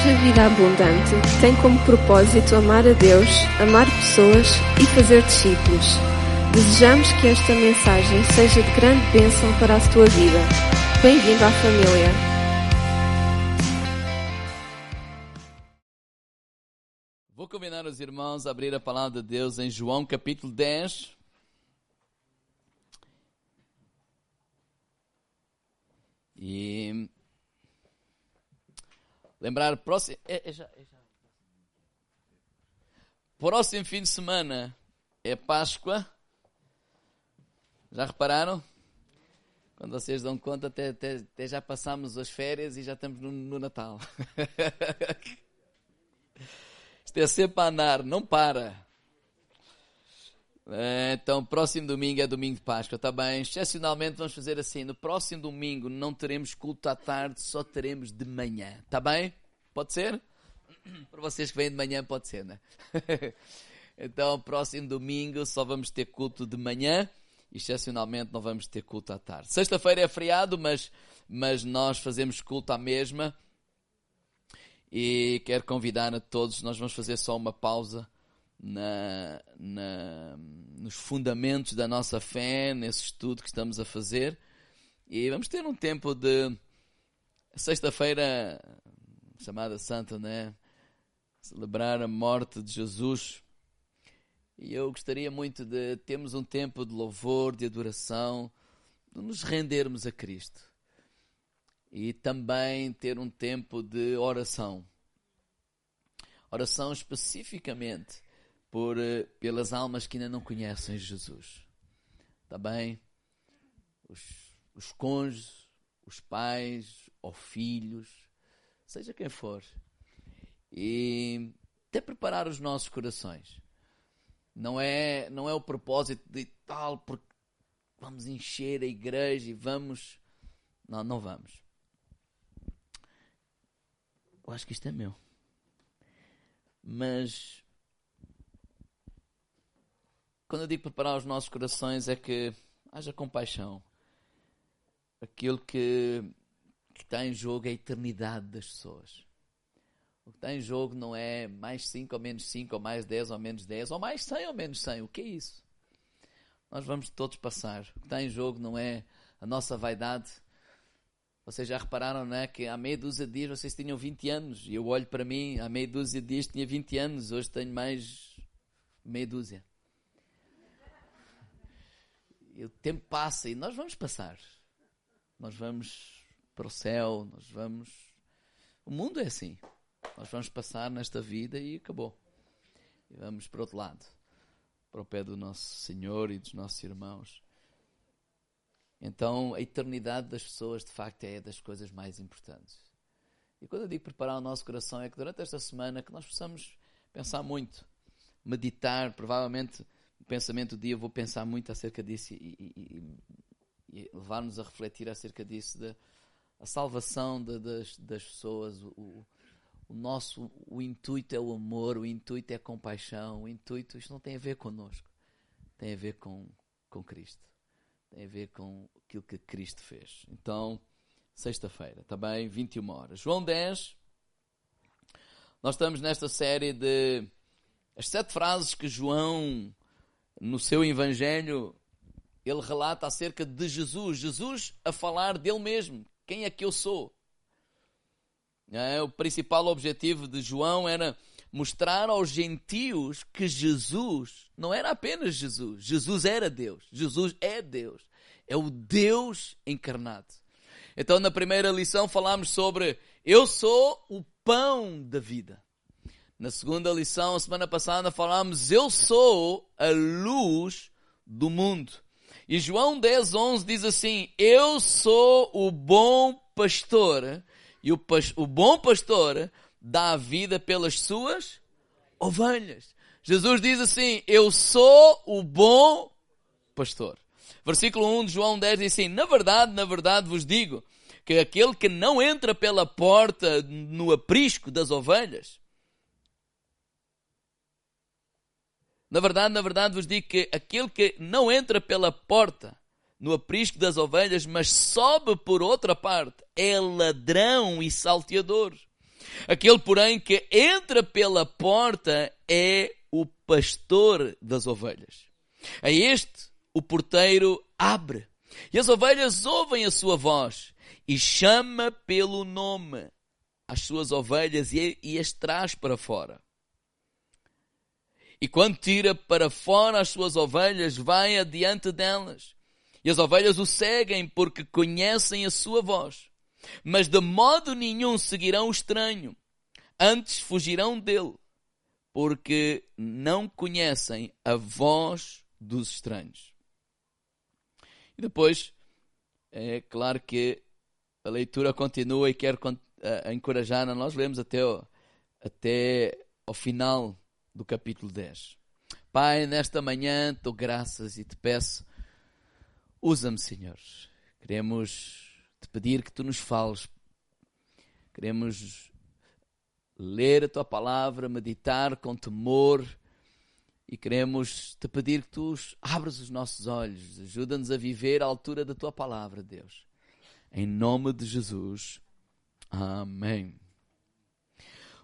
Igreja Vida Abundante tem como propósito amar a Deus, amar pessoas e fazer discípulos. Desejamos que esta mensagem seja de grande bênção para a tua vida. Bem-vindo à família. Vou combinar os irmãos a abrir a palavra de Deus em João capítulo 10. E lembrar, próximo, é, é já, é já. próximo fim de semana é Páscoa. Já repararam? Quando vocês dão conta, até, até, até já passamos as férias e já estamos no, no Natal. Isto é sempre a andar, não para. É, então, próximo domingo é domingo de Páscoa, está bem? Excepcionalmente vamos fazer assim: no próximo domingo não teremos culto à tarde, só teremos de manhã, está bem? Pode ser? Para vocês que vêm de manhã, pode ser, né? então, próximo domingo só vamos ter culto de manhã, excepcionalmente não vamos ter culto à tarde. Sexta-feira é feriado, mas, mas nós fazemos culto à mesma. E quero convidar a todos, nós vamos fazer só uma pausa na, na, nos fundamentos da nossa fé, nesse estudo que estamos a fazer. E vamos ter um tempo de sexta-feira chamada Santa, né? Celebrar a morte de Jesus. E eu gostaria muito de termos um tempo de louvor, de adoração, de nos rendermos a Cristo. E também ter um tempo de oração. Oração especificamente por, pelas almas que ainda não conhecem Jesus. Está bem? Os, os cônjuges, os pais ou filhos, seja quem for. E até preparar os nossos corações. Não é, não é o propósito de tal, porque vamos encher a igreja e vamos. Não, não vamos. Eu acho que isto é meu. Mas quando eu digo preparar os nossos corações é que haja compaixão. Aquilo que, que está em jogo é a eternidade das pessoas. O que está em jogo não é mais 5 ou menos 5, ou mais 10 ou menos 10, ou mais 100 ou menos 100. O que é isso? Nós vamos todos passar. O que está em jogo não é a nossa vaidade. Vocês já repararam, não é? Que há meia dúzia de dias vocês tinham 20 anos. E eu olho para mim, há meia dúzia de dias tinha 20 anos. Hoje tenho mais meia dúzia. E o tempo passa e nós vamos passar. Nós vamos para o céu, nós vamos. O mundo é assim. Nós vamos passar nesta vida e acabou. E vamos para outro lado para o pé do nosso Senhor e dos nossos irmãos. Então, a eternidade das pessoas, de facto, é das coisas mais importantes. E quando eu digo preparar o nosso coração, é que durante esta semana que nós possamos pensar muito, meditar, provavelmente o pensamento do dia eu vou pensar muito acerca disso e, e, e levar-nos a refletir acerca disso, da a salvação de, das, das pessoas, o, o nosso o intuito é o amor, o intuito é a compaixão, o intuito, isto não tem a ver connosco, tem a ver com, com Cristo, tem a ver com aquilo que Cristo fez. Então, sexta-feira, também, 21 horas. João 10, nós estamos nesta série de as sete frases que João, no seu Evangelho, ele relata acerca de Jesus, Jesus a falar dele mesmo, quem é que eu sou? É, o principal objetivo de João era mostrar aos gentios que Jesus não era apenas Jesus, Jesus era Deus, Jesus é Deus, é o Deus encarnado. Então, na primeira lição, falámos sobre eu sou o pão da vida. Na segunda lição, semana passada, falámos eu sou a luz do mundo. E João 10, 11 diz assim: Eu sou o bom pastor e o, o bom pastor dá a vida pelas suas ovelhas. Jesus diz assim: Eu sou o bom pastor. Versículo 1 de João 10 diz assim: Na verdade, na verdade vos digo que aquele que não entra pela porta no aprisco das ovelhas, na verdade, na verdade vos digo que aquele que não entra pela porta no aprisco das ovelhas, mas sobe por outra parte, é ladrão e salteador. Aquele, porém, que entra pela porta é o pastor das ovelhas. A este o porteiro abre, e as ovelhas ouvem a sua voz, e chama pelo nome as suas ovelhas e, e as traz para fora. E quando tira para fora as suas ovelhas, vai adiante delas. E as ovelhas o seguem porque conhecem a sua voz. Mas de modo nenhum seguirão o estranho. Antes fugirão dele, porque não conhecem a voz dos estranhos. E depois, é claro que a leitura continua e quero encorajar, nós lemos até, até ao final do capítulo 10. Pai, nesta manhã dou graças e te peço, usa-me, Senhor. Queremos te pedir que tu nos fales. Queremos ler a tua palavra, meditar com temor e queremos te pedir que tu abras os nossos olhos, ajuda-nos a viver à altura da tua palavra, Deus. Em nome de Jesus. Amém.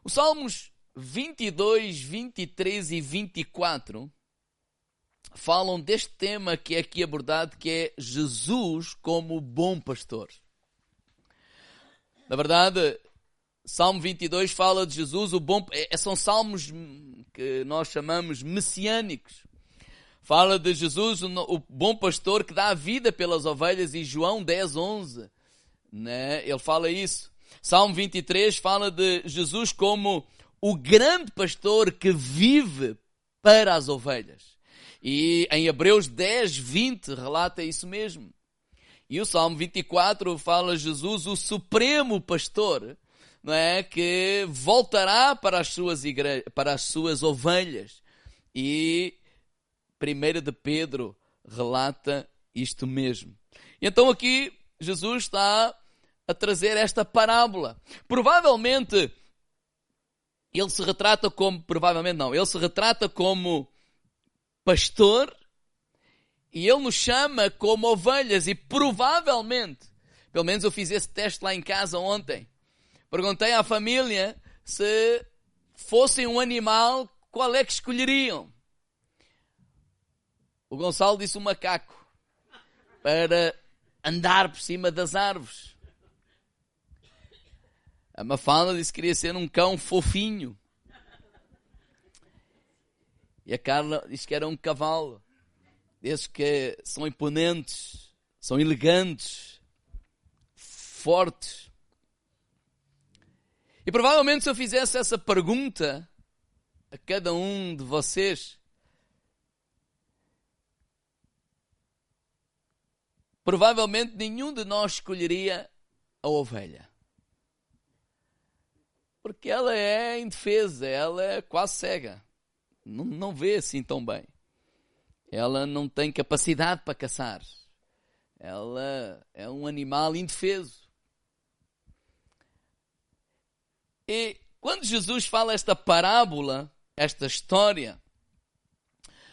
Os Salmos 22, 23 e 24 falam deste tema que é aqui abordado, que é Jesus como bom pastor. Na verdade, Salmo 22 fala de Jesus, o bom, é, são salmos que nós chamamos messiânicos. Fala de Jesus, o bom pastor que dá a vida pelas ovelhas, e João 10, 11, né? ele fala isso. Salmo 23 fala de Jesus como o grande pastor que vive para as ovelhas. E em Hebreus 10, 20 relata isso mesmo. E o Salmo 24 fala Jesus, o supremo pastor, não é? que voltará para as suas, igre... para as suas ovelhas. E 1 de Pedro relata isto mesmo. Então aqui Jesus está a trazer esta parábola. Provavelmente ele se retrata como, provavelmente não, ele se retrata como pastor e ele nos chama como ovelhas e provavelmente, pelo menos eu fiz esse teste lá em casa ontem, perguntei à família se fossem um animal, qual é que escolheriam? O Gonçalo disse um macaco para andar por cima das árvores. A Mafalda disse que queria ser um cão fofinho. E a Carla disse que era um cavalo. Desses que são imponentes, são elegantes, fortes. E provavelmente se eu fizesse essa pergunta a cada um de vocês, provavelmente nenhum de nós escolheria a ovelha porque ela é indefesa, ela é quase cega. Não, não vê assim tão bem. Ela não tem capacidade para caçar. Ela é um animal indefeso. E quando Jesus fala esta parábola, esta história,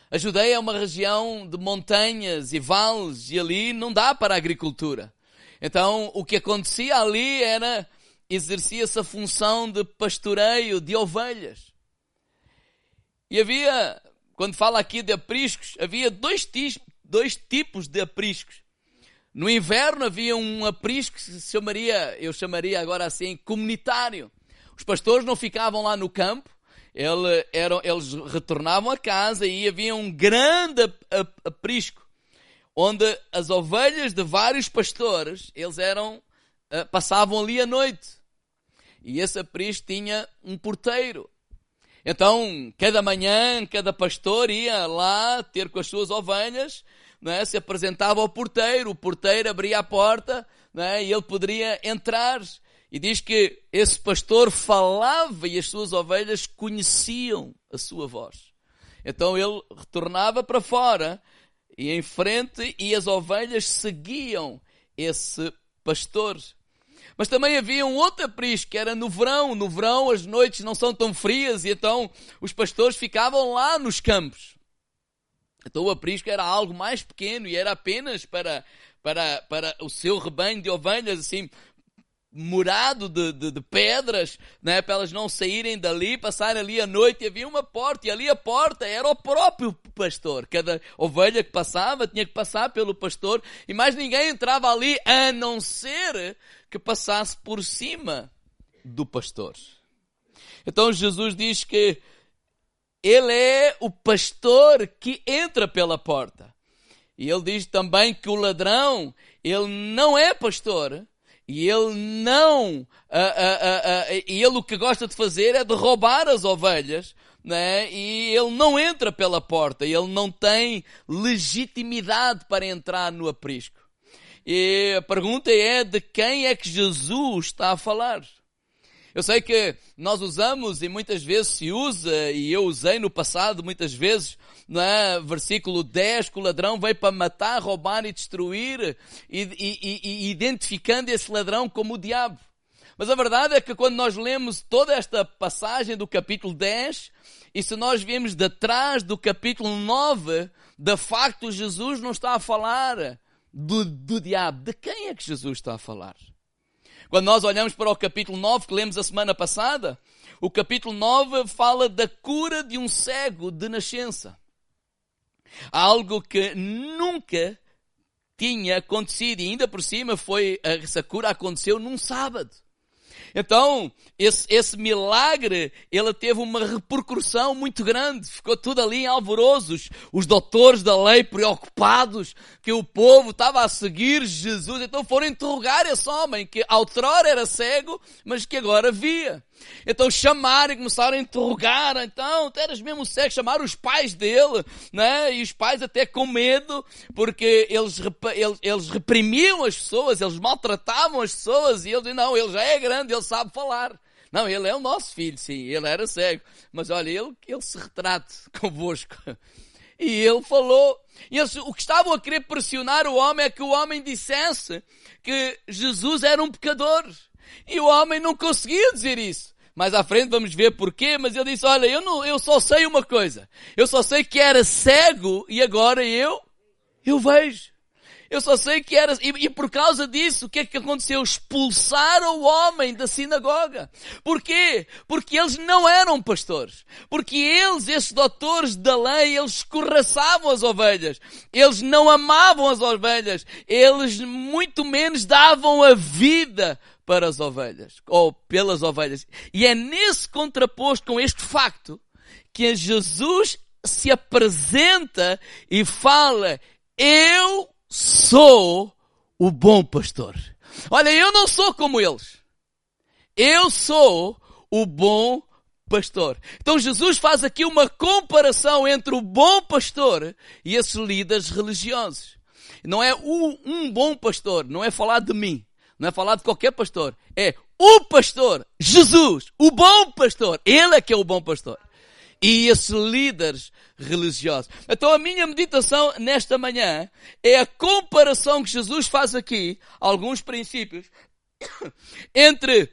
a Judeia é uma região de montanhas e vales e ali não dá para a agricultura. Então o que acontecia ali era exercia-se a função de pastoreio de ovelhas. E havia, quando fala aqui de apriscos, havia dois, dois tipos de apriscos. No inverno havia um aprisco que se chamaria, eu chamaria agora assim, comunitário. Os pastores não ficavam lá no campo, ele, eram, eles retornavam a casa e havia um grande aprisco, onde as ovelhas de vários pastores, eles eram, eh, passavam ali a noite. E esse aprisco tinha um porteiro. Então, cada manhã, cada pastor ia lá ter com as suas ovelhas, é? se apresentava ao porteiro, o porteiro abria a porta é? e ele poderia entrar. E diz que esse pastor falava e as suas ovelhas conheciam a sua voz. Então ele retornava para fora e em frente e as ovelhas seguiam esse pastor. Mas também havia um outro aprisco, que era no verão. No verão as noites não são tão frias e então os pastores ficavam lá nos campos. Então o aprisco era algo mais pequeno e era apenas para, para, para o seu rebanho de ovelhas, assim, murado de, de, de, pedras, né, para elas não saírem dali, passarem ali a noite, e havia uma porta, e ali a porta era o próprio pastor. Cada ovelha que passava tinha que passar pelo pastor, e mais ninguém entrava ali, a não ser que passasse por cima do pastor. Então Jesus diz que ele é o pastor que entra pela porta. E ele diz também que o ladrão, ele não é pastor, e ele não, uh, uh, uh, e ele o que gosta de fazer é de roubar as ovelhas, né? e ele não entra pela porta, ele não tem legitimidade para entrar no aprisco. E a pergunta é de quem é que Jesus está a falar? Eu sei que nós usamos e muitas vezes se usa, e eu usei no passado muitas vezes, é? versículo 10, que o ladrão veio para matar, roubar e destruir, e, e, e, identificando esse ladrão como o diabo. Mas a verdade é que quando nós lemos toda esta passagem do capítulo 10, e se nós vemos de trás do capítulo 9, de facto Jesus não está a falar do, do diabo. De quem é que Jesus está a falar? Quando nós olhamos para o capítulo 9 que lemos a semana passada, o capítulo 9 fala da cura de um cego de nascença. Algo que nunca tinha acontecido e ainda por cima foi essa cura aconteceu num sábado. Então, esse, esse milagre, ele teve uma repercussão muito grande. Ficou tudo ali em alvoroços. Os doutores da lei preocupados que o povo estava a seguir Jesus. Então foram interrogar esse homem que outrora era cego, mas que agora via. Então chamaram e começaram a interrogar, então, tu eras mesmo cego, chamaram os pais dele, né? E os pais até com medo, porque eles, eles, eles reprimiam as pessoas, eles maltratavam as pessoas, e ele disse, não, ele já é grande, ele sabe falar. Não, ele é o nosso filho, sim, ele era cego. Mas olha, ele, ele se retrate convosco. E ele falou. E eles, o que estavam a querer pressionar o homem é que o homem dissesse que Jesus era um pecador. E o homem não conseguia dizer isso. Mais à frente vamos ver porquê, mas ele disse, olha, eu, não, eu só sei uma coisa. Eu só sei que era cego e agora eu, eu vejo. Eu só sei que era, e, e, por causa disso, o que é que aconteceu? Expulsaram o homem da sinagoga. Porquê? Porque eles não eram pastores. Porque eles, esses doutores da lei, eles escorraçavam as ovelhas. Eles não amavam as ovelhas. Eles muito menos davam a vida para as ovelhas, ou pelas ovelhas. E é nesse contraposto com este facto que Jesus se apresenta e fala: Eu sou o bom pastor. Olha, eu não sou como eles. Eu sou o bom pastor. Então Jesus faz aqui uma comparação entre o bom pastor e esses líderes religiosos. Não é um bom pastor, não é falar de mim. Não é falar de qualquer pastor. É o pastor, Jesus, o bom pastor. Ele é que é o bom pastor. E esses líderes religiosos. Então a minha meditação nesta manhã é a comparação que Jesus faz aqui, alguns princípios, entre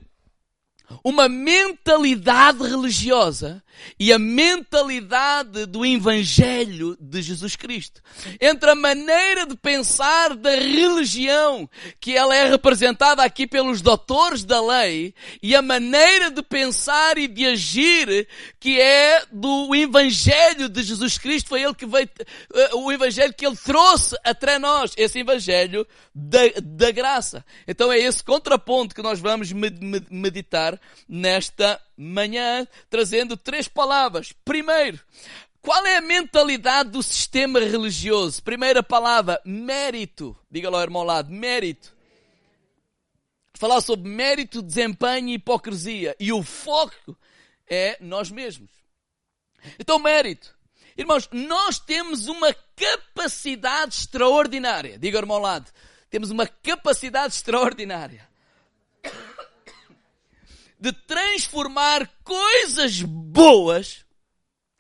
uma mentalidade religiosa e a mentalidade do Evangelho de Jesus Cristo. Entre a maneira de pensar da religião, que ela é representada aqui pelos doutores da lei, e a maneira de pensar e de agir, que é do Evangelho de Jesus Cristo, foi ele que veio, eh, o Evangelho que ele trouxe até nós, esse Evangelho da, da graça. Então é esse contraponto que nós vamos meditar nesta manhã, trazendo três palavras. Primeiro, qual é a mentalidade do sistema religioso? Primeira palavra, mérito. Diga lá irmão ao lado, mérito. Falar sobre mérito, desempenho e hipocrisia. E o foco é nós mesmos. Então, mérito. Irmãos, nós temos uma capacidade extraordinária. Diga irmão ao lado. Temos uma capacidade extraordinária de transformar coisas boas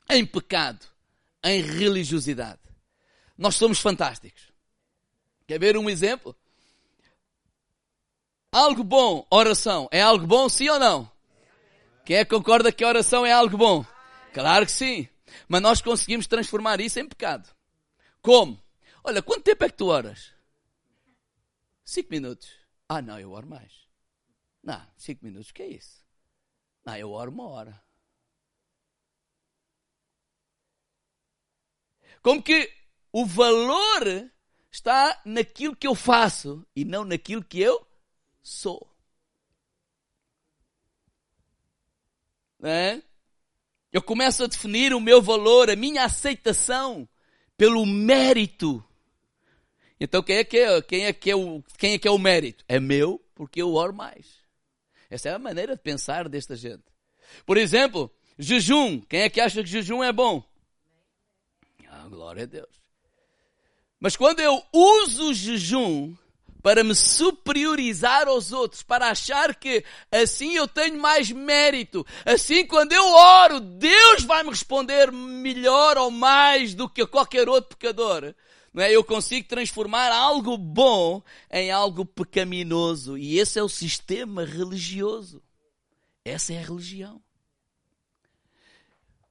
em pecado, em religiosidade. Nós somos fantásticos. Quer ver um exemplo? Algo bom, oração. É algo bom, sim ou não? Quem é que concorda que a oração é algo bom? Claro que sim. Mas nós conseguimos transformar isso em pecado. Como? Olha, quanto tempo é que tu oras? Cinco minutos. Ah, não, eu oro mais. Não, cinco minutos, o que é isso? Não, eu oro uma hora. Como que o valor está naquilo que eu faço e não naquilo que eu sou. É? Eu começo a definir o meu valor, a minha aceitação pelo mérito. Então quem é que é, quem é, que é, o, quem é, que é o mérito? É meu, porque eu oro mais. Essa é a maneira de pensar desta gente. Por exemplo, jejum. Quem é que acha que jejum é bom? Ah, glória a Deus. Mas quando eu uso o jejum para me superiorizar aos outros, para achar que assim eu tenho mais mérito, assim quando eu oro, Deus vai me responder melhor ou mais do que qualquer outro pecador. Não é? Eu consigo transformar algo bom em algo pecaminoso. E esse é o sistema religioso. Essa é a religião.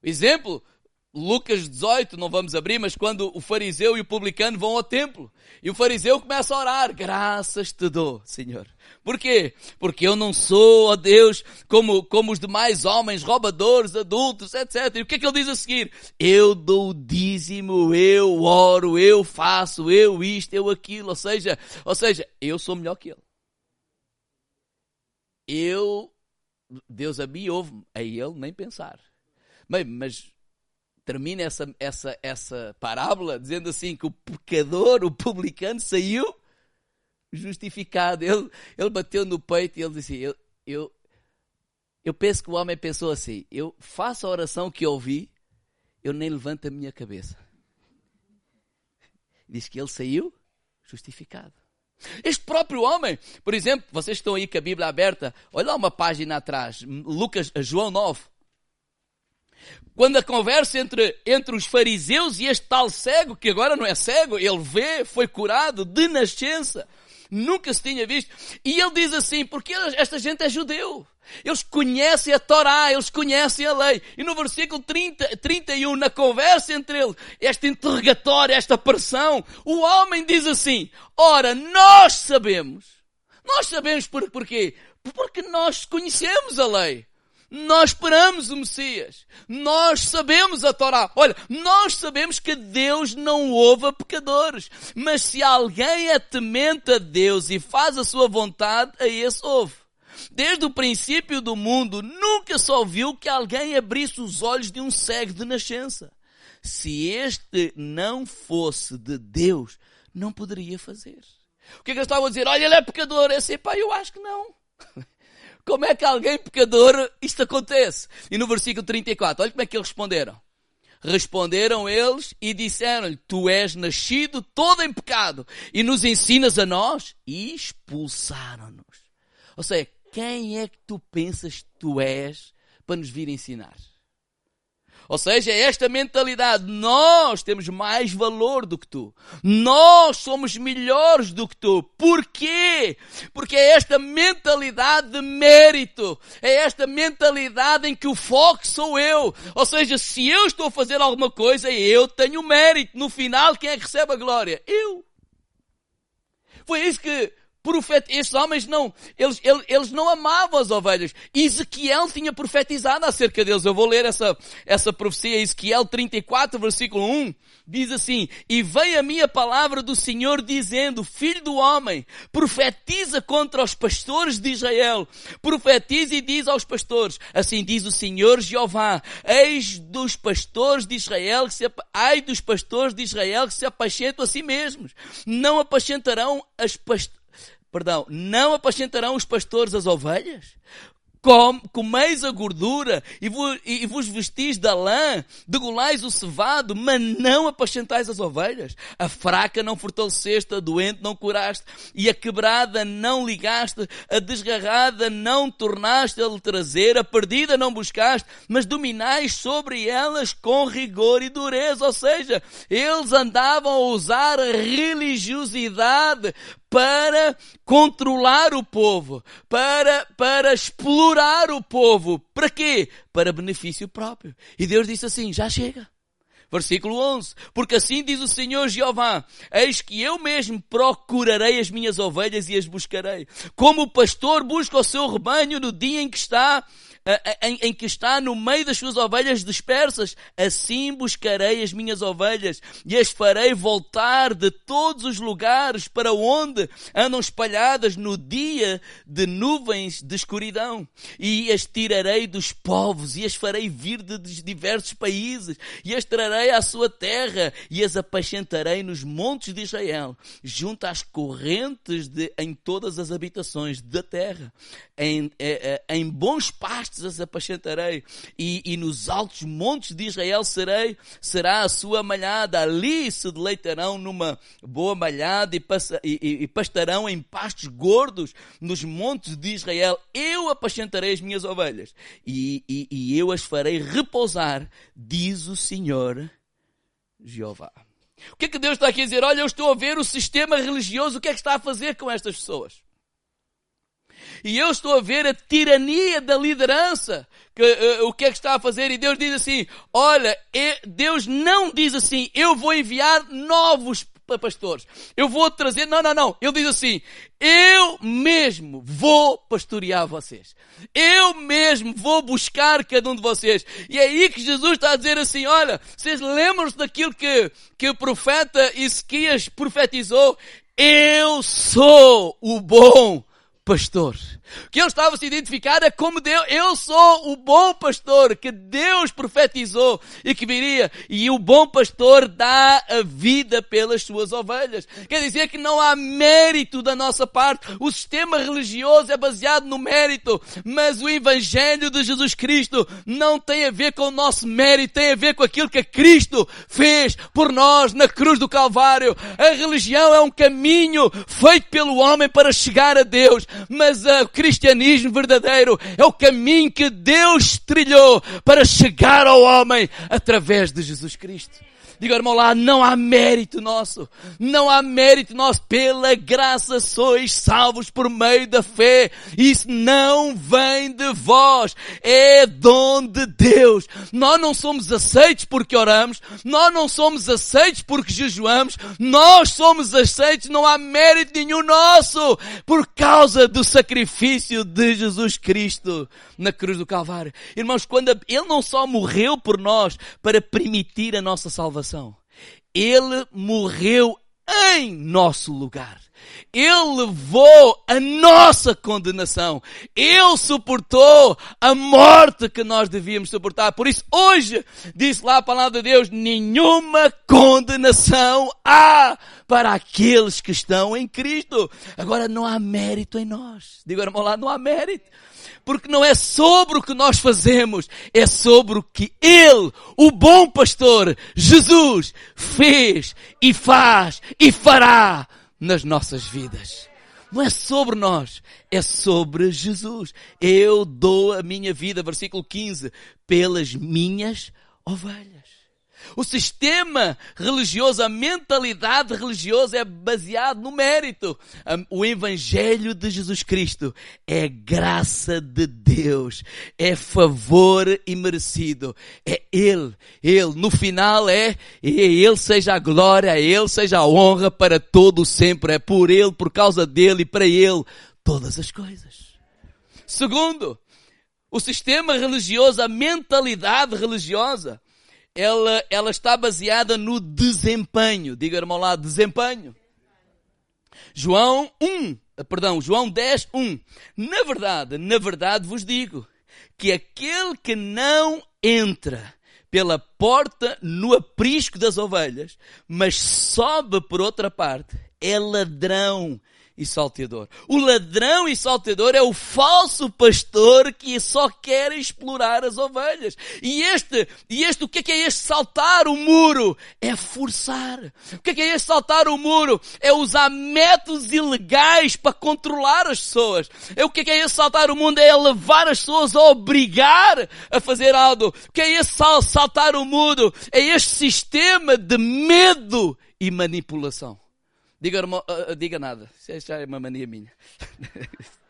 Exemplo, Lucas 18, não vamos abrir, mas quando o fariseu e o publicano vão ao templo, e o fariseu começa a orar, graças te dou, Senhor. Por quê? Porque eu não sou, ó Deus, como, como os demais homens, roubadores, adultos, etc. E o que é que ele diz a seguir? Eu dou o dízimo, eu oro, eu faço, eu isto, eu aquilo, ou seja, ou seja, eu sou melhor que ele. Eu, Deus a mim ouve, a ele nem pensar. Bem, mas termina essa, essa, essa parábola dizendo assim que o pecador, o publicano, saiu justificado. Ele, ele bateu no peito e ele disse: eu, eu, eu penso que o homem pensou assim: eu faço a oração que ouvi, eu nem levanto a minha cabeça. Diz que ele saiu justificado. Este próprio homem, por exemplo, vocês estão aí com a Bíblia aberta, olha lá uma página atrás, Lucas, João 9 quando a conversa entre, entre os fariseus e este tal cego, que agora não é cego, ele vê, foi curado de nascença, nunca se tinha visto, e ele diz assim, porque esta gente é judeu. Eles conhecem a Torá, eles conhecem a lei. E no versículo 30, 31, na conversa entre eles, este interrogatório, esta pressão, o homem diz assim, ora, nós sabemos. Nós sabemos por, porquê? Porque nós conhecemos a lei. Nós esperamos o Messias. Nós sabemos a Torá. Olha, nós sabemos que Deus não ouve a pecadores. Mas se alguém é temente a Deus e faz a sua vontade, a esse ouve. Desde o princípio do mundo, nunca se ouviu que alguém abrisse os olhos de um cego de nascença. Se este não fosse de Deus, não poderia fazer. O que é que eles estavam a dizer? Olha, ele é pecador. Eu assim, pá, eu acho que não. Como é que alguém pecador isto acontece? E no versículo 34, olha como é que eles responderam. Responderam eles e disseram-lhe, tu és nascido todo em pecado e nos ensinas a nós? E expulsaram-nos. Ou seja, quem é que tu pensas que tu és para nos vir ensinar? Ou seja, é esta mentalidade, nós temos mais valor do que tu. Nós somos melhores do que tu. Porquê? Porque é esta mentalidade de mérito. É esta mentalidade em que o foco sou eu. Ou seja, se eu estou a fazer alguma coisa, eu tenho mérito. No final, quem é que recebe a glória? Eu. Foi isso que profeta, estes homens não, eles, eles, eles, não amavam as ovelhas. Ezequiel tinha profetizado acerca deles. Eu vou ler essa, essa profecia, Ezequiel 34, versículo 1, diz assim, e veio a minha palavra do Senhor dizendo, filho do homem, profetiza contra os pastores de Israel, profetiza e diz aos pastores, assim diz o Senhor Jeová, eis dos pastores de Israel que se, ai dos pastores de Israel que se apacentam a si mesmos, não apacentarão as pastores perdão, não apacentarão os pastores as ovelhas? Com, comeis a gordura e vos, e vos vestis da lã, degolais o cevado, mas não apacentais as ovelhas. A fraca não fortaleceste, a doente não curaste, e a quebrada não ligaste, a desgarrada não tornaste a lhe trazer, a perdida não buscaste, mas dominais sobre elas com rigor e dureza. Ou seja, eles andavam a usar religiosidade para controlar o povo, para, para explorar o povo. Para quê? Para benefício próprio. E Deus disse assim: já chega. Versículo 11. Porque assim diz o Senhor Jeová: Eis que eu mesmo procurarei as minhas ovelhas e as buscarei. Como o pastor busca o seu rebanho no dia em que está em, em, que está no meio das suas ovelhas dispersas, assim buscarei as minhas ovelhas e as farei voltar de todos os lugares para onde andam espalhadas no dia de nuvens de escuridão. E as tirarei dos povos e as farei vir de diversos países e as trarei à sua terra e as apacentarei nos montes de Israel, junto às correntes de, em todas as habitações da terra. Em, em, eh, eh, em bons pastos as apacentarei, e, e nos altos montes de Israel serei, será a sua malhada, ali se deleitarão numa boa malhada e, passa, e, e, pastarão em pastos gordos nos montes de Israel. Eu apacentarei as minhas ovelhas, e, e, e eu as farei repousar, diz o Senhor Jeová. O que é que Deus está aqui a dizer? Olha, eu estou a ver o sistema religioso, o que é que está a fazer com estas pessoas? E eu estou a ver a tirania da liderança. Que, uh, o que é que está a fazer? E Deus diz assim: Olha, Deus não diz assim, eu vou enviar novos pastores. Eu vou trazer. Não, não, não. Ele diz assim: Eu mesmo vou pastorear vocês. Eu mesmo vou buscar cada um de vocês. E é aí que Jesus está a dizer assim: Olha, vocês lembram-se daquilo que, que o profeta Ezequias profetizou? Eu sou o bom pastor. Que ele estava a se identificar é como Deus, eu sou o bom pastor que Deus profetizou e que viria. E o bom pastor dá a vida pelas suas ovelhas. Quer dizer que não há mérito da nossa parte. O sistema religioso é baseado no mérito, mas o evangelho de Jesus Cristo não tem a ver com o nosso mérito, tem a ver com aquilo que Cristo fez por nós na cruz do Calvário. A religião é um caminho feito pelo homem para chegar a Deus, mas o cristianismo verdadeiro é o caminho que Deus trilhou para chegar ao homem através de Jesus Cristo. Diga, irmão lá, não há mérito nosso. Não há mérito nosso. Pela graça sois salvos por meio da fé. Isso não vem de vós. É dom de Deus. Nós não somos aceitos porque oramos. Nós não somos aceitos porque jejuamos. Nós somos aceitos. Não há mérito nenhum nosso. Por causa do sacrifício de Jesus Cristo na cruz do Calvário. Irmãos, quando Ele não só morreu por nós para permitir a nossa salvação, Ele morreu em nosso lugar. Ele levou a nossa condenação. Ele suportou a morte que nós devíamos suportar. Por isso, hoje, diz lá a palavra de Deus, nenhuma condenação há para aqueles que estão em Cristo. Agora, não há mérito em nós. Digo, irmão lá, não há mérito porque não é sobre o que nós fazemos, é sobre o que Ele, o bom pastor, Jesus, fez e faz e fará nas nossas vidas. Não é sobre nós, é sobre Jesus. Eu dou a minha vida, versículo 15, pelas minhas ovelhas. O sistema religioso, a mentalidade religiosa é baseado no mérito. O Evangelho de Jesus Cristo é graça de Deus, é favor imerecido. É Ele, Ele. No final é, Ele seja a glória, é Ele seja a honra para todo sempre. É por Ele, por causa dele e para Ele todas as coisas. Segundo, o sistema religioso, a mentalidade religiosa ela, ela está baseada no desempenho. Diga, irmão lá, desempenho. João 1, perdão, João 10, 1. Na verdade, na verdade vos digo que aquele que não entra pela porta no aprisco das ovelhas, mas sobe por outra parte, é ladrão e salteador. O ladrão e salteador é o falso pastor que só quer explorar as ovelhas. E este, e este, o que é, que é este saltar o muro? É forçar. O que é, que é este saltar o muro? É usar métodos ilegais para controlar as pessoas. É o que é, que é este saltar o mundo? É levar as pessoas a obrigar a fazer algo. O que é este saltar o muro? É este sistema de medo e manipulação. Diga, uh, diga nada. Isso já é uma mania minha.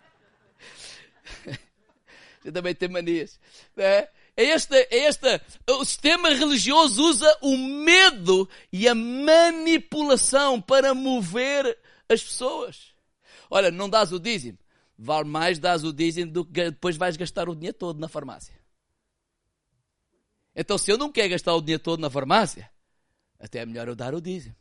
Eu também tenho manias. É, é este, é este, o sistema religioso usa o medo e a manipulação para mover as pessoas. Olha, não dás o dízimo, vale mais dás o dízimo do que depois vais gastar o dinheiro todo na farmácia. Então, se eu não quero gastar o dinheiro todo na farmácia, até é melhor eu dar o dízimo.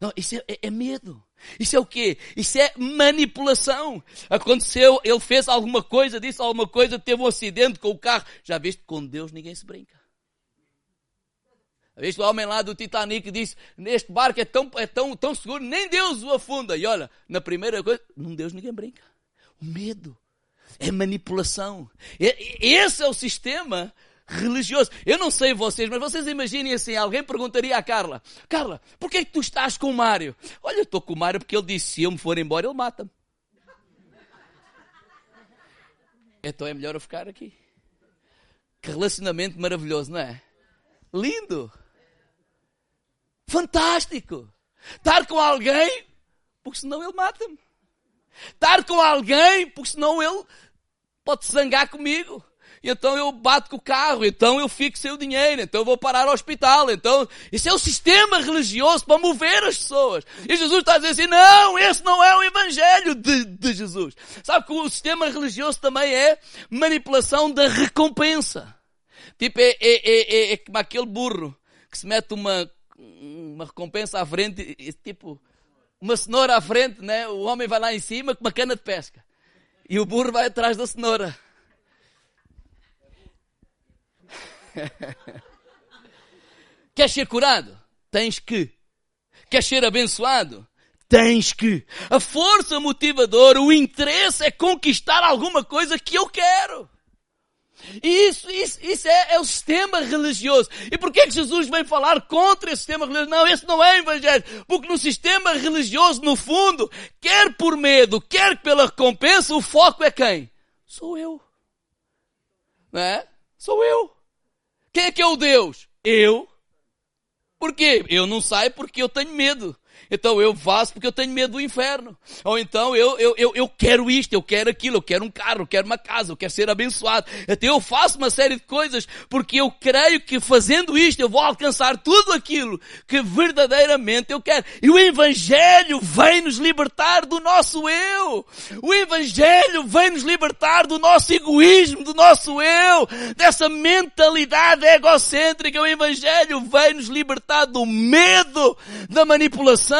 Não, isso é, é, é, medo. Isso é o quê? Isso é manipulação. Aconteceu, ele fez alguma coisa, disse alguma coisa, teve um acidente com o carro. Já viste, com Deus ninguém se brinca. Já viste o homem lá do Titanic disse, neste barco é tão, é tão, tão seguro, nem Deus o afunda. E olha, na primeira coisa, não Deus ninguém brinca. O medo. É manipulação. Esse é o sistema religioso. Eu não sei vocês, mas vocês imaginem assim, alguém perguntaria à Carla, Carla, porquê é que tu estás com o Mário? Olha, eu estou com o Mário porque ele disse, se eu me for embora, ele mata-me. Então é melhor eu ficar aqui. Que relacionamento maravilhoso, não é? Lindo. Fantástico. Estar com alguém, porque senão ele mata-me. Estar com alguém, porque senão ele pode zangar comigo então eu bato com o carro, então eu fico sem o dinheiro, então eu vou parar ao hospital, então isso é o sistema religioso para mover as pessoas. E Jesus está a dizer assim, não, esse não é o evangelho de, de Jesus. Sabe que o sistema religioso também é manipulação da recompensa. Tipo, é, é, é, é, é como aquele burro que se mete uma, uma recompensa à frente, tipo, uma cenoura à frente, né? O homem vai lá em cima com uma cana de pesca. E o burro vai atrás da cenoura. Queres ser curado? Tens que. Queres ser abençoado? Tens que. A força motivadora, o interesse é conquistar alguma coisa que eu quero. E isso, isso, isso é, é, o sistema religioso. E por que Jesus vem falar contra esse sistema religioso? Não, esse não é evangelho. Porque no sistema religioso, no fundo, quer por medo, quer pela recompensa, o foco é quem? Sou eu. Não é? Sou eu. Quem é que é o Deus? Eu. Por quê? Eu não saio porque eu tenho medo. Então eu faço porque eu tenho medo do inferno. Ou então eu, eu, eu, eu quero isto, eu quero aquilo, eu quero um carro, eu quero uma casa, eu quero ser abençoado. Então eu faço uma série de coisas porque eu creio que fazendo isto eu vou alcançar tudo aquilo que verdadeiramente eu quero. E o Evangelho vem nos libertar do nosso eu. O Evangelho vem nos libertar do nosso egoísmo, do nosso eu, dessa mentalidade egocêntrica. O Evangelho vem nos libertar do medo, da manipulação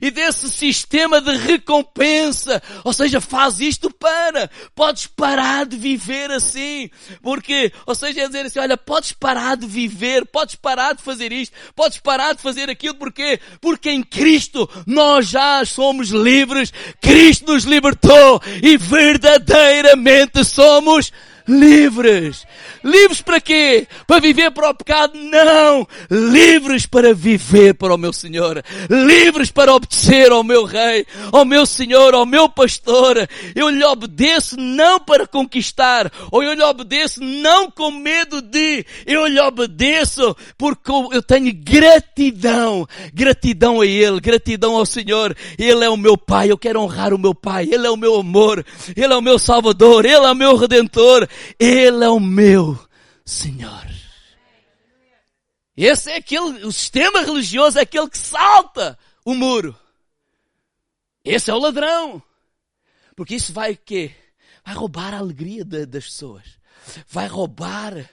e desse sistema de recompensa. Ou seja, faz isto para. Podes parar de viver assim. Porque, ou seja, é dizer assim, olha, podes parar de viver, podes parar de fazer isto, podes parar de fazer aquilo. Porquê? Porque em Cristo nós já somos livres. Cristo nos libertou e verdadeiramente somos livres. Livres para quê? Para viver para o pecado? Não! Livres para viver para o meu Senhor. Livres para obedecer ao meu Rei, ao meu Senhor, ao meu pastor. Eu lhe obedeço não para conquistar, ou eu lhe obedeço não com medo de, eu lhe obedeço porque eu tenho gratidão. Gratidão a Ele, gratidão ao Senhor. Ele é o meu Pai, eu quero honrar o meu Pai. Ele é o meu amor, Ele é o meu Salvador, Ele é o meu Redentor. Ele é o meu Senhor. Esse é aquele, o sistema religioso é aquele que salta o muro. Esse é o ladrão. Porque isso vai o quê? Vai roubar a alegria de, das pessoas. Vai roubar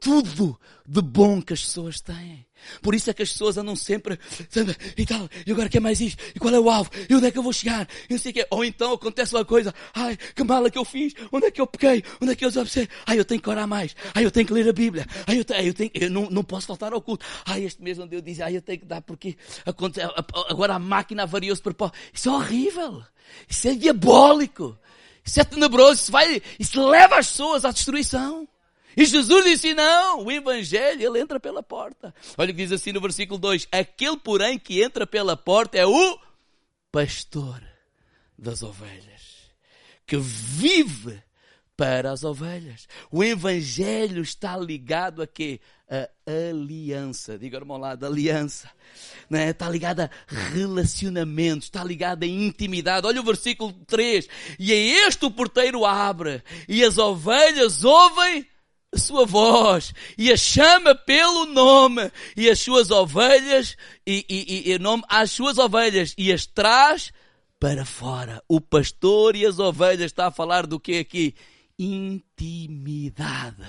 tudo de bom que as pessoas têm. Por isso é que as pessoas andam sempre, e tal, e agora quer mais isto, e qual é o alvo, e onde é que eu vou chegar, e não sei o quê. Ou então acontece uma coisa, ai, que mala que eu fiz, onde é que eu pequei, onde é que eu desobedeci, ai, eu tenho que orar mais, ai, eu tenho que ler a Bíblia, ai, eu, tenho, eu, tenho, eu não, não posso faltar ao culto, ai, este mês onde eu disse, ai, eu tenho que dar porque agora a máquina avariou-se para pó. Isso é horrível, isso é diabólico, isso é tenebroso, isso vai, isso leva as pessoas à destruição. E Jesus disse: não, o Evangelho, ele entra pela porta. Olha o que diz assim no versículo 2: Aquele, porém, que entra pela porta é o pastor das ovelhas, que vive para as ovelhas. O Evangelho está ligado a quê? A aliança. Diga, irmão lá, da aliança. Né? Está ligado a relacionamentos, está ligado a intimidade. Olha o versículo 3. E é este o porteiro abre, e as ovelhas ouvem a sua voz e a chama pelo nome e as suas ovelhas e, e, e, e nome às suas ovelhas e as traz para fora. O pastor e as ovelhas está a falar do que aqui? intimidade,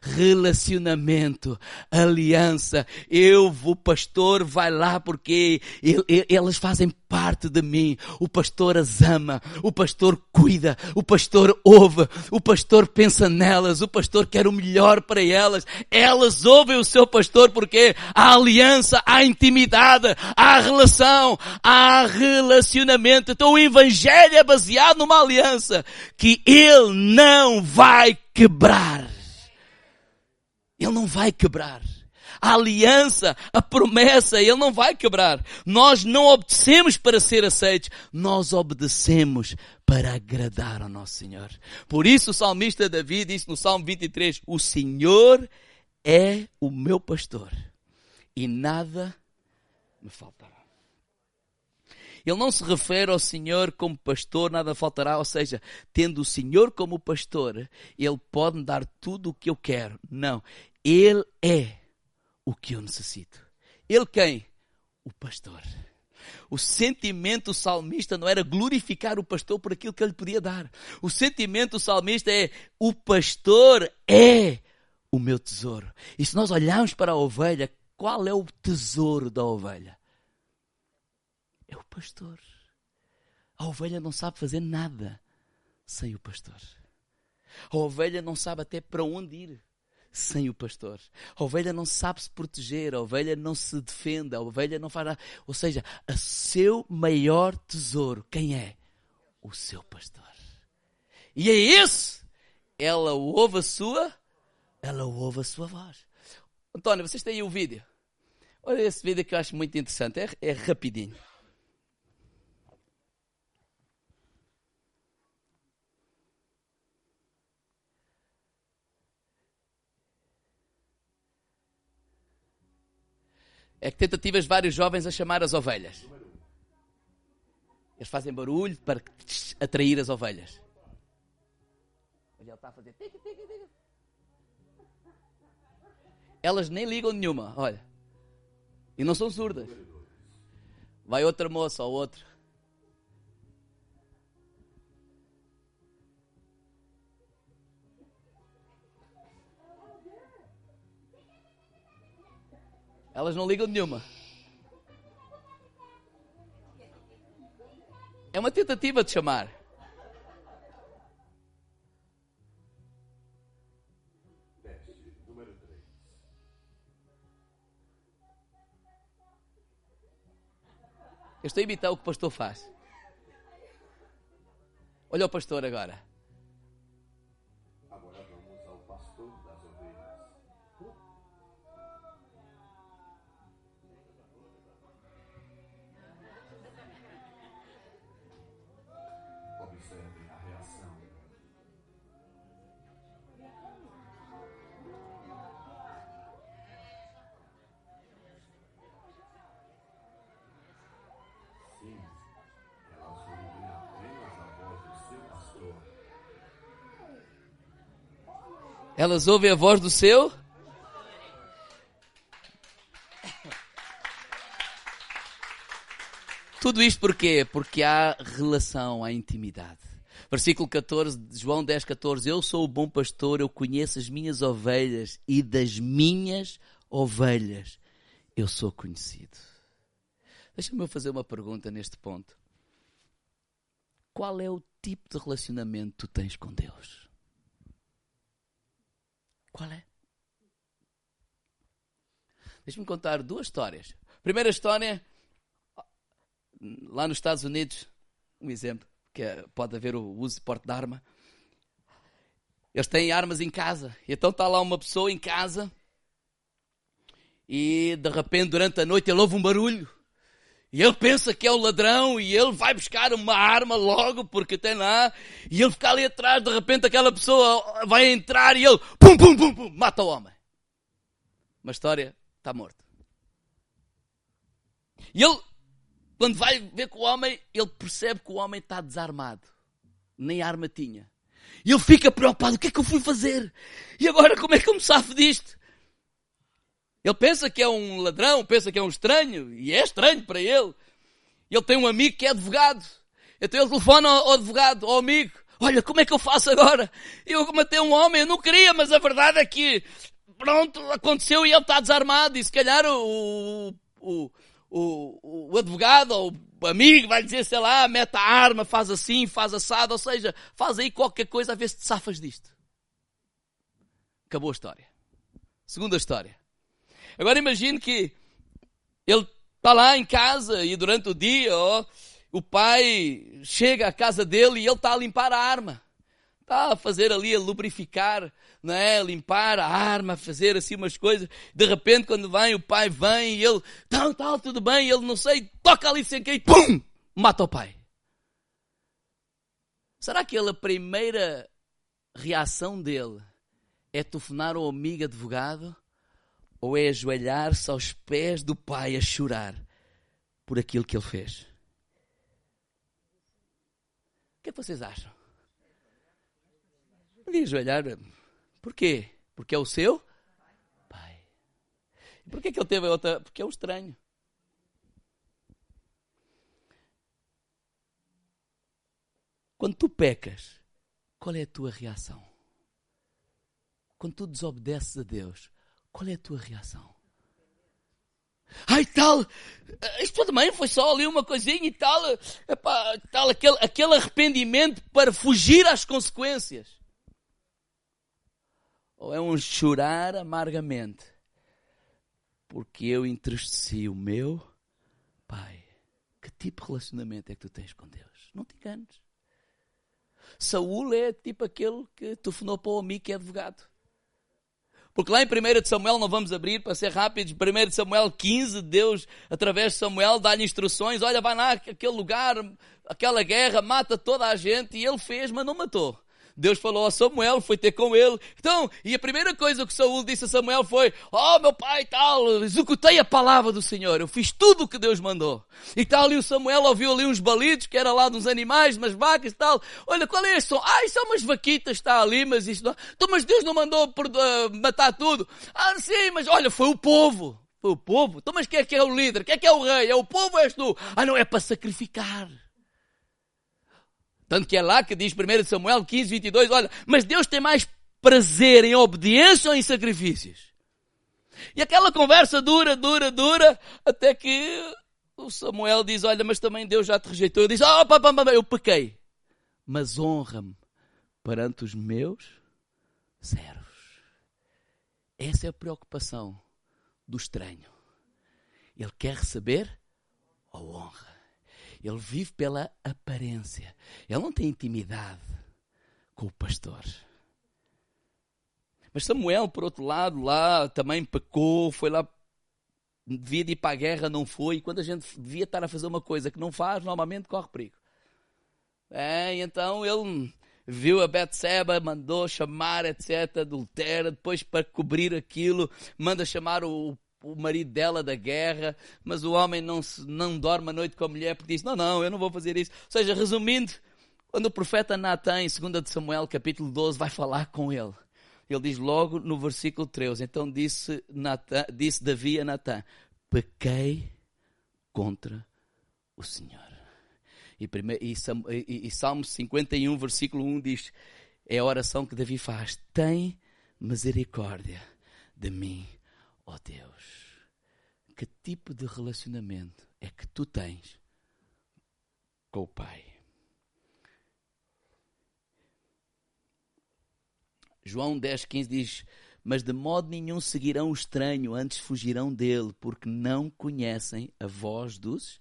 relacionamento, aliança. Eu, o pastor, vai lá porque elas fazem parte de mim. O pastor as ama, o pastor cuida, o pastor ouve, o pastor pensa nelas, o pastor quer o melhor para elas. Elas ouvem o seu pastor porque há aliança, há intimidade, há relação, há relacionamento. Então o evangelho é baseado numa aliança que ele não vai quebrar. Ele não vai quebrar a aliança, a promessa, Ele não vai quebrar. Nós não obedecemos para ser aceitos, nós obedecemos para agradar ao nosso Senhor. Por isso o salmista Davi disse no Salmo 23, o Senhor é o meu pastor e nada me faltará. Ele não se refere ao Senhor como pastor, nada faltará, ou seja, tendo o Senhor como pastor, Ele pode me dar tudo o que eu quero. Não. Ele é o que eu necessito. Ele quem? O pastor. O sentimento salmista não era glorificar o pastor por aquilo que ele podia dar. O sentimento salmista é: o pastor é o meu tesouro. E se nós olharmos para a ovelha, qual é o tesouro da ovelha? É o pastor. A ovelha não sabe fazer nada sem o pastor. A ovelha não sabe até para onde ir sem o pastor. A ovelha não sabe se proteger, a ovelha não se defende, a ovelha não nada. Ou seja, o seu maior tesouro, quem é? O seu pastor. E é esse. Ela ouve a sua, ela ouve a sua voz. António, vocês têm aí o vídeo. Olha esse vídeo que eu acho muito interessante. É, é rapidinho. É que tentativas de vários jovens a chamar as ovelhas. Eles fazem barulho para atrair as ovelhas. Ele está a fazer. Elas nem ligam nenhuma, olha. E não são surdas. Vai outra moça ou outro. Elas não ligam nenhuma. É uma tentativa de chamar. Eu estou a imitar o que o pastor faz. Olha o pastor agora. Elas ouvem a voz do seu. Tudo isto porquê? Porque há relação, há intimidade. Versículo 14, João 10, 14. Eu sou o bom pastor, eu conheço as minhas ovelhas e das minhas ovelhas eu sou conhecido. Deixa-me fazer uma pergunta neste ponto. Qual é o tipo de relacionamento que tu tens com Deus? Qual é? Deixa-me contar duas histórias. Primeira história, lá nos Estados Unidos, um exemplo, que é, pode haver o uso de porte de arma. Eles têm armas em casa. Então está lá uma pessoa em casa e de repente durante a noite ele ouve um barulho. E ele pensa que é o ladrão e ele vai buscar uma arma logo porque tem lá. E ele fica ali atrás, de repente aquela pessoa vai entrar e ele pum, pum, pum, pum, mata o homem. Uma história, está morto. E ele, quando vai ver com o homem, ele percebe que o homem está desarmado. Nem arma tinha. E ele fica preocupado, o que é que eu fui fazer? E agora como é que eu me safo disto? Ele pensa que é um ladrão, pensa que é um estranho, e é estranho para ele. Ele tem um amigo que é advogado. Então ele telefona ao advogado, ao amigo. Olha, como é que eu faço agora? Eu matei um homem, eu não queria, mas a verdade é que, pronto, aconteceu e ele está desarmado. E se calhar o, o, o, o advogado ou o amigo vai dizer, sei lá, mete a arma, faz assim, faz assado, ou seja, faz aí qualquer coisa a ver se te safas disto. Acabou a história. Segunda história. Agora imagine que ele está lá em casa e durante o dia, o pai chega à casa dele e ele está a limpar a arma. Está a fazer ali, a lubrificar, não é? limpar a arma, fazer assim umas coisas. De repente, quando vem, o pai vem e ele, tal, tal, tudo bem, e ele não sei, toca ali sem quem, pum, mata o pai. Será que ele, a primeira reação dele é telefonar ao amigo advogado ou é ajoelhar-se aos pés do pai a chorar por aquilo que ele fez? O que é que vocês acham? Podia ajoelhar. Por quê? Porque é o seu pai. E por que, que ele teve outra? Porque é um estranho. Quando tu pecas, qual é a tua reação? Quando tu desobedeces a Deus, qual é a tua reação? Ai, tal, isto também foi só ali uma coisinha e tal, epá, tal aquele, aquele arrependimento para fugir às consequências. Ou é um chorar amargamente, porque eu entristeci o meu pai. Que tipo de relacionamento é que tu tens com Deus? Não te enganes. Saúl é tipo aquele que telefonou para o amigo que é advogado. Porque lá em 1 de Samuel, não vamos abrir para ser rápidos, 1 de Samuel 15, Deus, através de Samuel, dá-lhe instruções, olha, vai lá, aquele lugar, aquela guerra, mata toda a gente, e ele fez, mas não matou. Deus falou a Samuel, foi ter com ele. Então, e a primeira coisa que Saul disse a Samuel foi: Oh, meu pai, tal, executei a palavra do Senhor, eu fiz tudo o que Deus mandou. E tal, e o Samuel ouviu ali uns balidos, que era lá dos animais, umas vacas e tal. Olha, qual é esse som? Ah, isso é umas vaquitas, está ali, mas isto não. Então, mas Deus não mandou por, uh, matar tudo. Ah, sim, mas olha, foi o povo. Foi o povo. Então, mas quem é que é o líder? Quem é que é o rei? É o povo ou és tu? Ah, não, é para sacrificar. Tanto que é lá que diz 1 Samuel 15, 22, olha, mas Deus tem mais prazer em obediência ou em sacrifícios? E aquela conversa dura, dura, dura, até que o Samuel diz, olha, mas também Deus já te rejeitou. Eu disse, oh, pá, pá, pá, eu pequei. Mas honra-me perante os meus servos. Essa é a preocupação do estranho. Ele quer receber a honra. Ele vive pela aparência. Ele não tem intimidade com o pastor. Mas Samuel, por outro lado, lá também pecou, foi lá, devia de ir para a guerra, não foi. E quando a gente devia estar a fazer uma coisa que não faz, normalmente corre perigo. É, então ele viu a Betseba, mandou chamar, etc., adultera, depois para cobrir aquilo, manda chamar o o marido dela da guerra, mas o homem não, se, não dorme a noite com a mulher porque diz: Não, não, eu não vou fazer isso. Ou seja, resumindo, quando o profeta Natan, em 2 de Samuel, capítulo 12, vai falar com ele, ele diz logo no versículo 13: Então disse, Natan, disse Davi a Natan: Pequei contra o Senhor. E, primeiro, e, e, e Salmo 51, versículo 1 diz: É a oração que Davi faz: Tem misericórdia de mim oh Deus, que tipo de relacionamento é que tu tens com o Pai? João 10, 15 diz: Mas de modo nenhum seguirão o estranho, antes fugirão dele, porque não conhecem a voz dos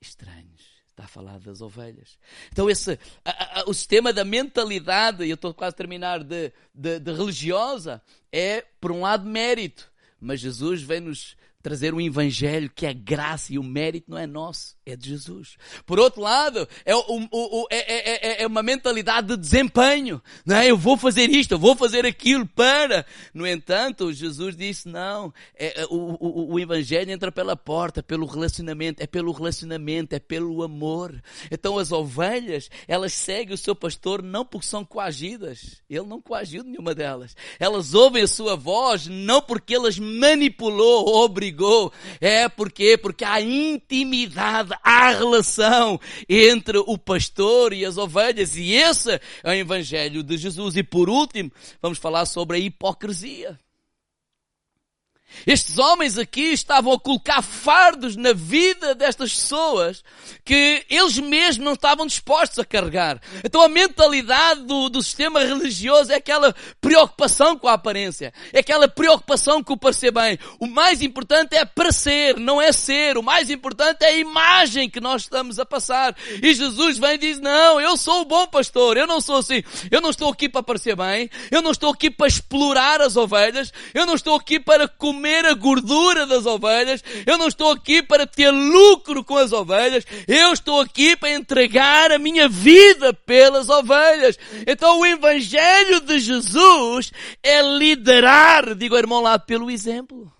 estranhos. Está a falar das ovelhas. Então, esse, a, a, o sistema da mentalidade, e eu estou quase a terminar, de, de, de religiosa, é, por um lado, mérito mas Jesus vem nos trazer um evangelho que é graça e o mérito não é nosso, é de Jesus. Por outro lado, é, o, é, é, é, é, uma mentalidade de desempenho. Não é? Eu vou fazer isto, eu vou fazer aquilo para. No entanto, Jesus disse não. É, é o, o, o evangelho entra pela porta, pelo relacionamento. É pelo relacionamento, é pelo amor. Então as ovelhas, elas seguem o seu pastor não porque são coagidas. Ele não coagiu nenhuma delas. Elas ouvem a sua voz não porque elas manipulou ou obrigou ligou. É porque porque há intimidade, há relação entre o pastor e as ovelhas e esse é o evangelho de Jesus. E por último, vamos falar sobre a hipocrisia. Estes homens aqui estavam a colocar fardos na vida destas pessoas que eles mesmos não estavam dispostos a carregar. Então a mentalidade do, do sistema religioso é aquela preocupação com a aparência, é aquela preocupação com o parecer bem. O mais importante é parecer, não é ser. O mais importante é a imagem que nós estamos a passar. E Jesus vem e diz, não, eu sou o bom pastor, eu não sou assim. Eu não estou aqui para parecer bem, eu não estou aqui para explorar as ovelhas, eu não estou aqui para comer comer a gordura das ovelhas. Eu não estou aqui para ter lucro com as ovelhas. Eu estou aqui para entregar a minha vida pelas ovelhas. Então o Evangelho de Jesus é liderar, digo irmão lá, pelo exemplo.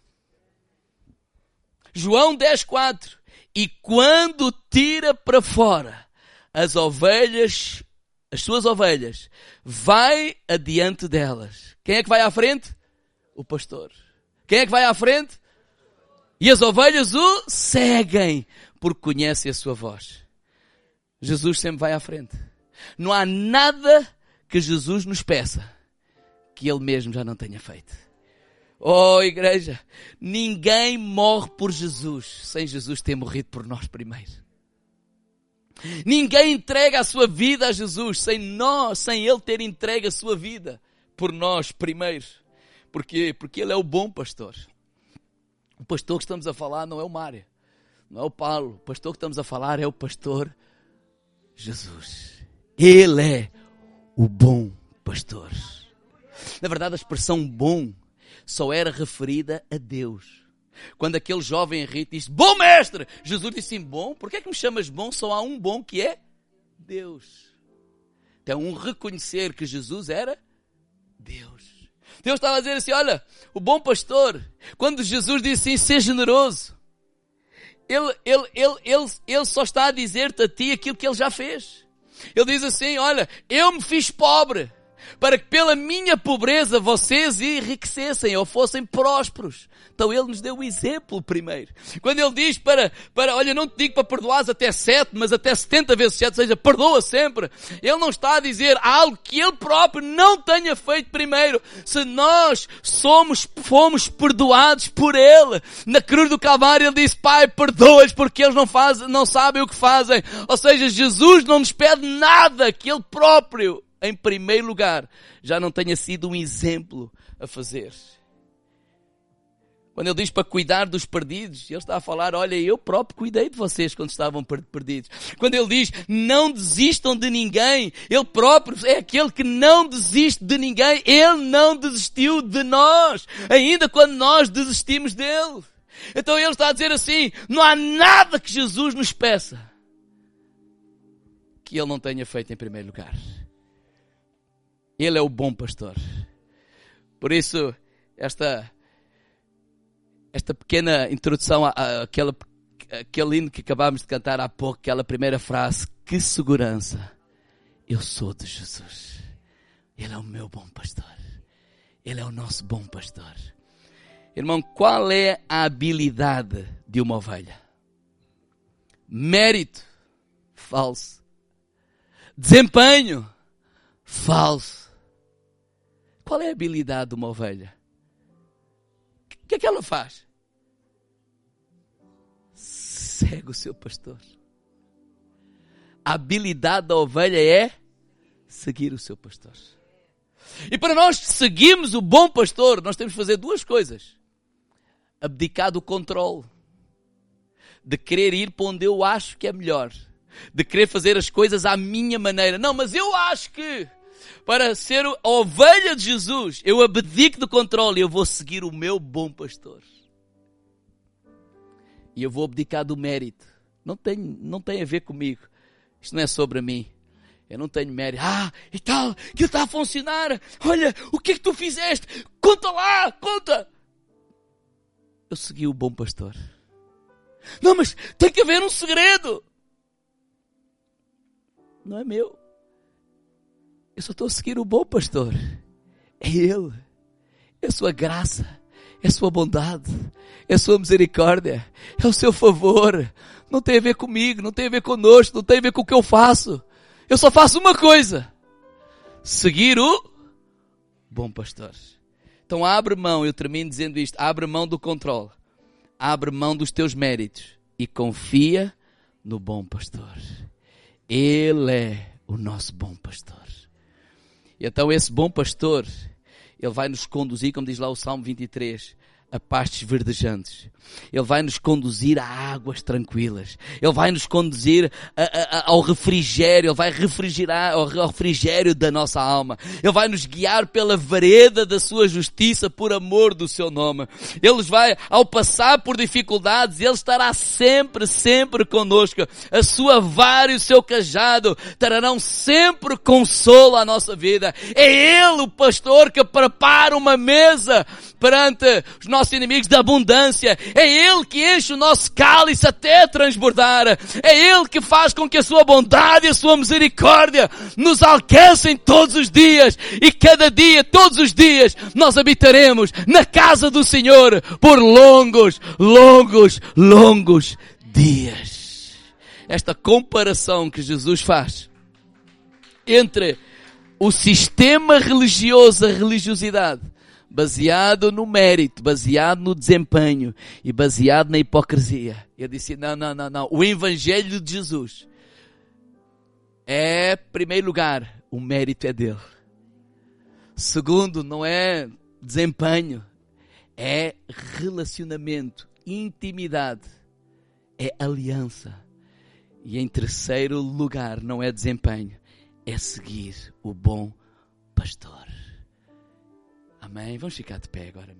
João 10, 4. E quando tira para fora as ovelhas, as suas ovelhas, vai adiante delas. Quem é que vai à frente? O pastor. Quem é que vai à frente? E as ovelhas o seguem, porque conhecem a sua voz. Jesus sempre vai à frente. Não há nada que Jesus nos peça que Ele mesmo já não tenha feito. Oh, igreja, ninguém morre por Jesus sem Jesus ter morrido por nós primeiro. Ninguém entrega a sua vida a Jesus sem nós, sem Ele ter entregue a sua vida por nós primeiro. Porquê? Porque ele é o bom pastor. O pastor que estamos a falar não é o Mário, não é o Paulo. O pastor que estamos a falar é o pastor Jesus. Ele é o bom pastor. Na verdade, a expressão bom só era referida a Deus. Quando aquele jovem Henrique disse, bom mestre, Jesus disse, sim, bom, por que é que me chamas bom? Só há um bom que é Deus. Então, um reconhecer que Jesus era Deus. Deus estava a dizer assim: olha, o bom pastor, quando Jesus disse assim, ser generoso, ele, ele, ele, ele, ele só está a dizer-te a ti aquilo que ele já fez. Ele diz assim: olha, eu me fiz pobre para que pela minha pobreza vocês enriquecessem ou fossem prósperos. Então ele nos deu o exemplo primeiro. Quando ele diz para, para, olha, não te digo para perdoares até sete, mas até setenta vezes sete, ou seja, perdoa sempre. Ele não está a dizer algo que ele próprio não tenha feito primeiro. Se nós somos, fomos perdoados por ele, na cruz do Calvário ele disse, Pai, perdoa-os porque eles não fazem, não sabem o que fazem. Ou seja, Jesus não nos pede nada que ele próprio em primeiro lugar, já não tenha sido um exemplo a fazer. Quando ele diz para cuidar dos perdidos, ele está a falar, olha, eu próprio cuidei de vocês quando estavam perdidos. Quando ele diz, não desistam de ninguém, ele próprio é aquele que não desiste de ninguém, ele não desistiu de nós, ainda quando nós desistimos dele. Então ele está a dizer assim, não há nada que Jesus nos peça que ele não tenha feito em primeiro lugar. Ele é o bom pastor. Por isso, esta, esta pequena introdução àquela, àquele hino que acabámos de cantar há pouco, aquela primeira frase, que segurança. Eu sou de Jesus. Ele é o meu bom pastor. Ele é o nosso bom pastor. Irmão, qual é a habilidade de uma ovelha? Mérito, falso. Desempenho, falso. Qual é a habilidade de uma ovelha? O que é que ela faz? Segue o seu pastor. A habilidade da ovelha é seguir o seu pastor. E para nós seguirmos o bom pastor, nós temos que fazer duas coisas: abdicar do controle, de querer ir para onde eu acho que é melhor, de querer fazer as coisas à minha maneira. Não, mas eu acho que para ser a ovelha de Jesus, eu abdico do controle eu vou seguir o meu bom pastor. e eu vou abdicar do mérito. Não tem, não tem a ver comigo. Isto não é sobre mim. Eu não tenho mérito. Ah, e tal, que está a funcionar. Olha, o que é que tu fizeste? Conta lá, conta. Eu segui o bom pastor. Não, mas tem que haver um segredo. Não é meu. Eu só estou a seguir o bom pastor. É Ele. É a sua graça. É a sua bondade. É a sua misericórdia. É o seu favor. Não tem a ver comigo. Não tem a ver conosco. Não tem a ver com o que eu faço. Eu só faço uma coisa. Seguir o bom pastor. Então abre mão, eu termino dizendo isto, abre mão do controle. Abre mão dos teus méritos e confia no bom pastor. Ele é o nosso bom pastor. Então esse bom pastor, ele vai nos conduzir, como diz lá o Salmo 23, a pastos verdejantes. Ele vai nos conduzir a águas tranquilas. Ele vai nos conduzir a, a, ao refrigério. Ele vai refrigerar ao refrigério da nossa alma. Ele vai nos guiar pela vereda da sua justiça por amor do seu nome. Ele vai, ao passar por dificuldades, Ele estará sempre, sempre conosco. A sua vara e o seu cajado trarão sempre consolo à nossa vida. É Ele o pastor que prepara uma mesa perante os nossos inimigos da abundância. É Ele que enche o nosso cálice até transbordar. É Ele que faz com que a sua bondade e a sua misericórdia nos alcancem todos os dias. E cada dia, todos os dias, nós habitaremos na casa do Senhor por longos, longos, longos dias. Esta comparação que Jesus faz entre o sistema religioso, a religiosidade, baseado no mérito, baseado no desempenho e baseado na hipocrisia. Eu disse: não, não, não, não. O Evangelho de Jesus é, em primeiro lugar, o mérito é dele. Segundo, não é desempenho, é relacionamento, intimidade, é aliança. E em terceiro lugar, não é desempenho, é seguir o bom pastor. Amém? Vamos ficar de pé agora.